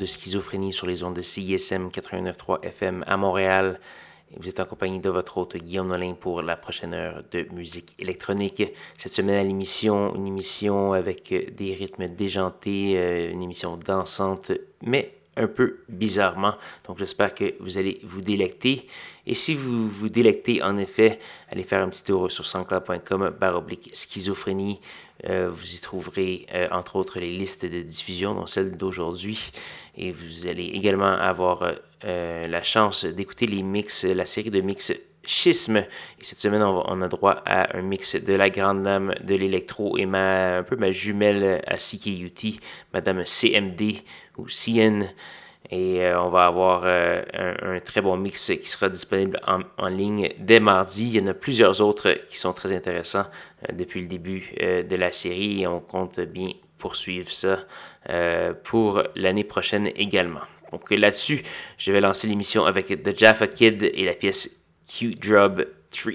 De Schizophrénie sur les ondes de CISM 89.3 FM à Montréal. Vous êtes en compagnie de votre hôte Guillaume Nolin pour la prochaine heure de musique électronique. Cette semaine à l'émission, une émission avec des rythmes déjantés, euh, une émission dansante, mais un peu bizarrement. Donc j'espère que vous allez vous délecter. Et si vous vous délectez, en effet, allez faire un petit tour sur sanscloud.com baroblique schizophrénie. Euh, vous y trouverez euh, entre autres les listes de diffusion, dont celle d'aujourd'hui. Et vous allez également avoir euh, la chance d'écouter les mix, la série de mix Schisme. Et cette semaine, on, a droit à un mix de la grande dame de l'électro et un peu ma jumelle à CKUT, Madame CMD ou CN. Et euh, on va avoir euh, un, très bon mix qui sera disponible en, ligne dès mardi. Il y en a plusieurs autres qui sont très intéressants euh, depuis le début de la série et on compte bien poursuivre ça pour l'année prochaine également. Donc là-dessus, je vais lancer l'émission avec The Jaffa Kid et la pièce Q-Drub 3.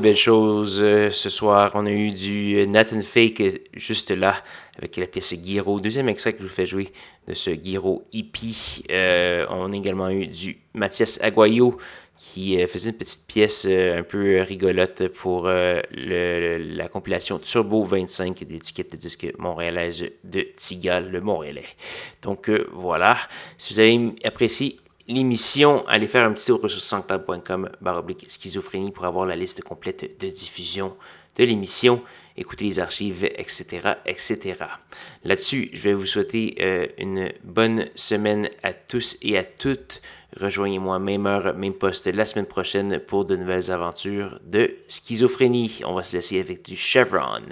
Belles choses euh, ce soir. On a eu du Nathan Fake juste là avec la pièce Guiro. Deuxième extrait que je vous fais jouer de ce Guiro hippie. Euh, on a également eu du Mathias Aguayo qui euh, faisait une petite pièce un peu rigolote pour la compilation Turbo 25 d'étiquette de disque montréalaise de Tigal, le Montréalais. Donc voilà, si vous avez apprécié l'émission, allez faire un petit tour sur sanscloud.com baroblique schizophrénie pour avoir la liste complète de diffusion de l'émission, écouter les archives, etc., etc. Là-dessus, je vais vous souhaiter euh, une bonne semaine à tous et à toutes. Rejoignez-moi même heure, même poste la semaine prochaine pour de nouvelles aventures de schizophrénie. On va se laisser avec du Chevron.